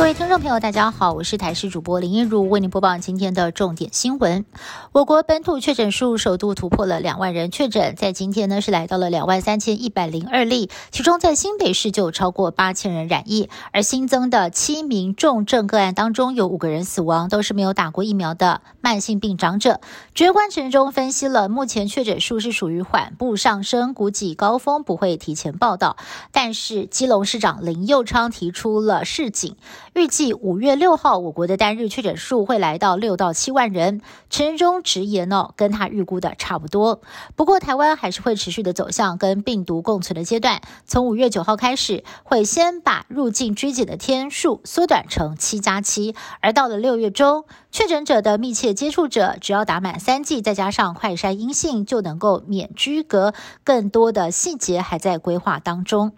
各位听众朋友，大家好，我是台视主播林一如，为您播报今天的重点新闻。我国本土确诊数首度突破了两万人确诊，在今天呢是来到了两万三千一百零二例，其中在新北市就有超过八千人染疫，而新增的七名重症个案当中，有五个人死亡，都是没有打过疫苗的慢性病长者。指挥官陈中分析了，目前确诊数是属于缓步上升，估计高峰不会提前报道。但是基隆市长林佑昌提出了示警。预计五月六号，我国的单日确诊数会来到六到七万人。陈忠直言哦，跟他预估的差不多。不过，台湾还是会持续的走向跟病毒共存的阶段。从五月九号开始，会先把入境居检的天数缩短成七加七，而到了六月中，确诊者的密切接触者只要打满三剂，再加上快筛阴性，就能够免居隔。更多的细节还在规划当中。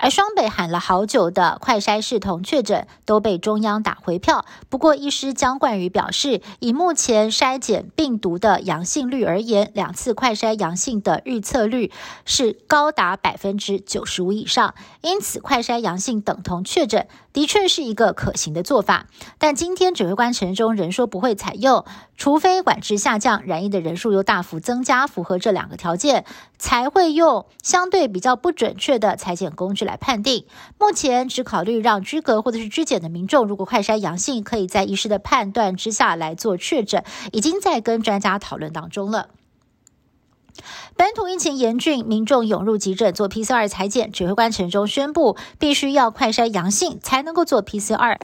而双北喊了好久的快筛视同确诊都被中央打回票。不过，医师江冠宇表示，以目前筛检病毒的阳性率而言，两次快筛阳性的预测率是高达百分之九十五以上，因此快筛阳性等同确诊。的确是一个可行的做法，但今天指挥官陈中仍说不会采用，除非管制下降，染疫的人数又大幅增加，符合这两个条件，才会用相对比较不准确的裁剪工具来判定。目前只考虑让居隔或者是居检的民众，如果快筛阳性，可以在医师的判断之下来做确诊，已经在跟专家讨论当中了。本土疫情严峻，民众涌入急诊做 PCR 裁剪，指挥官陈中宣布，必须要快筛阳性才能够做 PCR。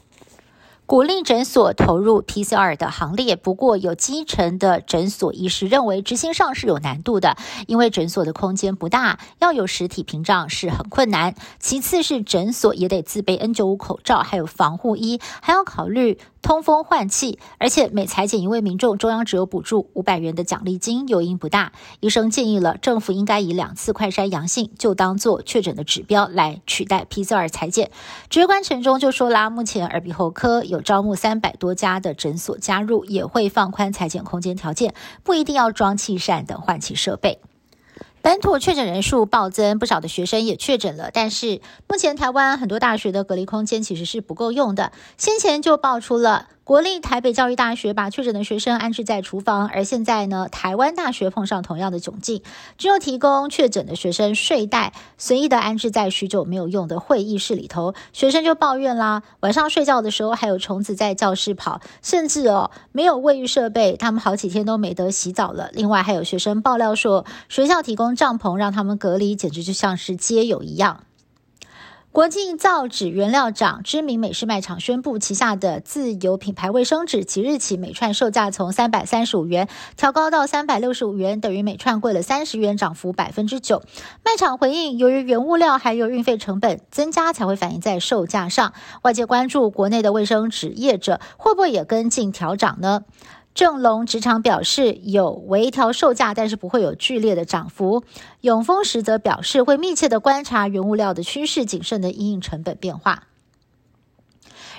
鼓励诊所投入 PCR 的行列，不过有基层的诊所医师认为执行上是有难度的，因为诊所的空间不大，要有实体屏障是很困难。其次是诊所也得自备 N95 口罩，还有防护衣，还要考虑通风换气。而且每裁剪一位民众，中央只有补助五百元的奖励金，诱因不大。医生建议了，政府应该以两次快筛阳性就当做确诊的指标来取代 PCR 裁剪。指挥官陈忠就说啦，目前耳鼻喉科有有招募三百多家的诊所加入，也会放宽裁剪空间条件，不一定要装气扇等换气设备。本土确诊人数暴增，不少的学生也确诊了。但是目前台湾很多大学的隔离空间其实是不够用的。先前就爆出了。国立台北教育大学把确诊的学生安置在厨房，而现在呢，台湾大学碰上同样的窘境，只有提供确诊的学生睡袋，随意的安置在许久没有用的会议室里头，学生就抱怨啦，晚上睡觉的时候还有虫子在教室跑，甚至哦没有卫浴设备，他们好几天都没得洗澡了。另外还有学生爆料说，学校提供帐篷让他们隔离，简直就像是街友一样。国际造纸原料厂知名美式卖场宣布，旗下的自有品牌卫生纸即日起每串售价从三百三十五元调高到三百六十五元，等于每串贵了三十元，涨幅百分之九。卖场回应，由于原物料还有运费成本增加，才会反映在售价上。外界关注国内的卫生纸业者会不会也跟进调涨呢？正隆职场表示有微调售价，但是不会有剧烈的涨幅。永丰实则表示会密切的观察原物料的趋势，谨慎的因应成本变化。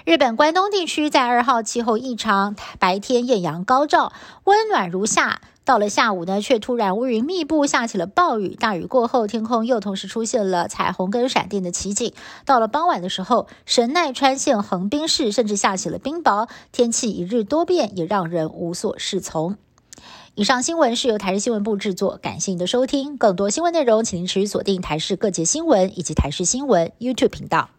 日本关东地区在二号气候异常，白天艳阳高照，温暖如夏。到了下午呢，却突然乌云密布，下起了暴雨。大雨过后，天空又同时出现了彩虹跟闪电的奇景。到了傍晚的时候，神奈川县横滨市甚至下起了冰雹。天气一日多变，也让人无所适从。以上新闻是由台视新闻部制作，感谢您的收听。更多新闻内容，请您持续锁定台视各界新闻以及台视新闻 YouTube 频道。